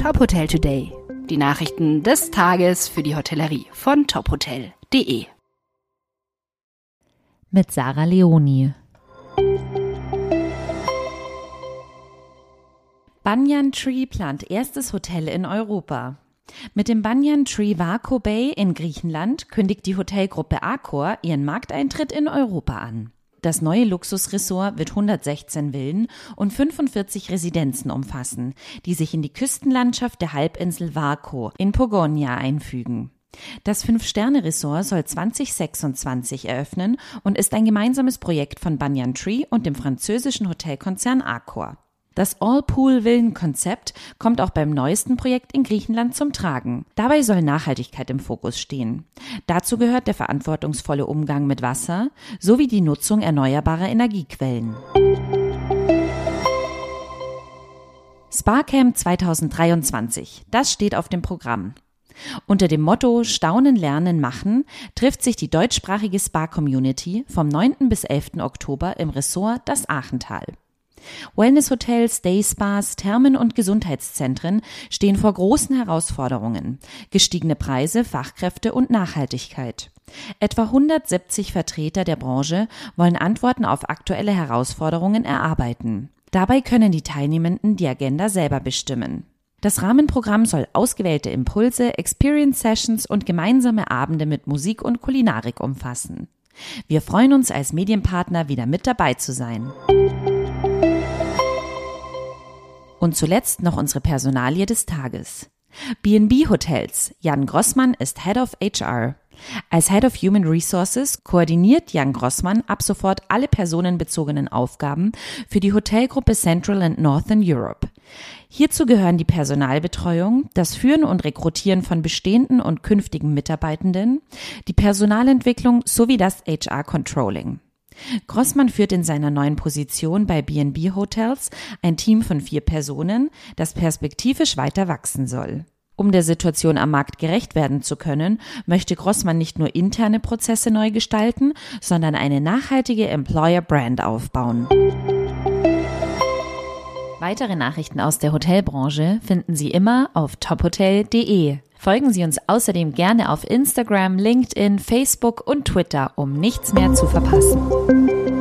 Top Hotel Today. Die Nachrichten des Tages für die Hotellerie von tophotel.de. Mit Sarah Leoni. Banyan Tree plant erstes Hotel in Europa. Mit dem Banyan Tree Vaco Bay in Griechenland kündigt die Hotelgruppe Accor ihren Markteintritt in Europa an. Das neue Luxusressort wird 116 Villen und 45 Residenzen umfassen, die sich in die Küstenlandschaft der Halbinsel Varco in Pogonia einfügen. Das Fünf-Sterne-Ressort soll 2026 eröffnen und ist ein gemeinsames Projekt von Banyan Tree und dem französischen Hotelkonzern Accor. Das All-Pool-Villen-Konzept kommt auch beim neuesten Projekt in Griechenland zum Tragen. Dabei soll Nachhaltigkeit im Fokus stehen. Dazu gehört der verantwortungsvolle Umgang mit Wasser sowie die Nutzung erneuerbarer Energiequellen. Sparcamp 2023, das steht auf dem Programm. Unter dem Motto Staunen, Lernen, Machen trifft sich die deutschsprachige Spa-Community vom 9. bis 11. Oktober im Ressort Das Aachental. Wellnesshotels, Day-Spas, Thermen und Gesundheitszentren stehen vor großen Herausforderungen. Gestiegene Preise, Fachkräfte und Nachhaltigkeit. Etwa 170 Vertreter der Branche wollen Antworten auf aktuelle Herausforderungen erarbeiten. Dabei können die Teilnehmenden die Agenda selber bestimmen. Das Rahmenprogramm soll ausgewählte Impulse, Experience Sessions und gemeinsame Abende mit Musik und Kulinarik umfassen. Wir freuen uns als Medienpartner wieder mit dabei zu sein. Und zuletzt noch unsere Personalie des Tages. BNB Hotels. Jan Grossmann ist Head of HR. Als Head of Human Resources koordiniert Jan Grossmann ab sofort alle personenbezogenen Aufgaben für die Hotelgruppe Central and Northern Europe. Hierzu gehören die Personalbetreuung, das Führen und Rekrutieren von bestehenden und künftigen Mitarbeitenden, die Personalentwicklung sowie das HR Controlling. Grossmann führt in seiner neuen Position bei B&B Hotels ein Team von vier Personen, das perspektivisch weiter wachsen soll. Um der Situation am Markt gerecht werden zu können, möchte Grossmann nicht nur interne Prozesse neu gestalten, sondern eine nachhaltige Employer Brand aufbauen. Weitere Nachrichten aus der Hotelbranche finden Sie immer auf tophotel.de. Folgen Sie uns außerdem gerne auf Instagram, LinkedIn, Facebook und Twitter, um nichts mehr zu verpassen.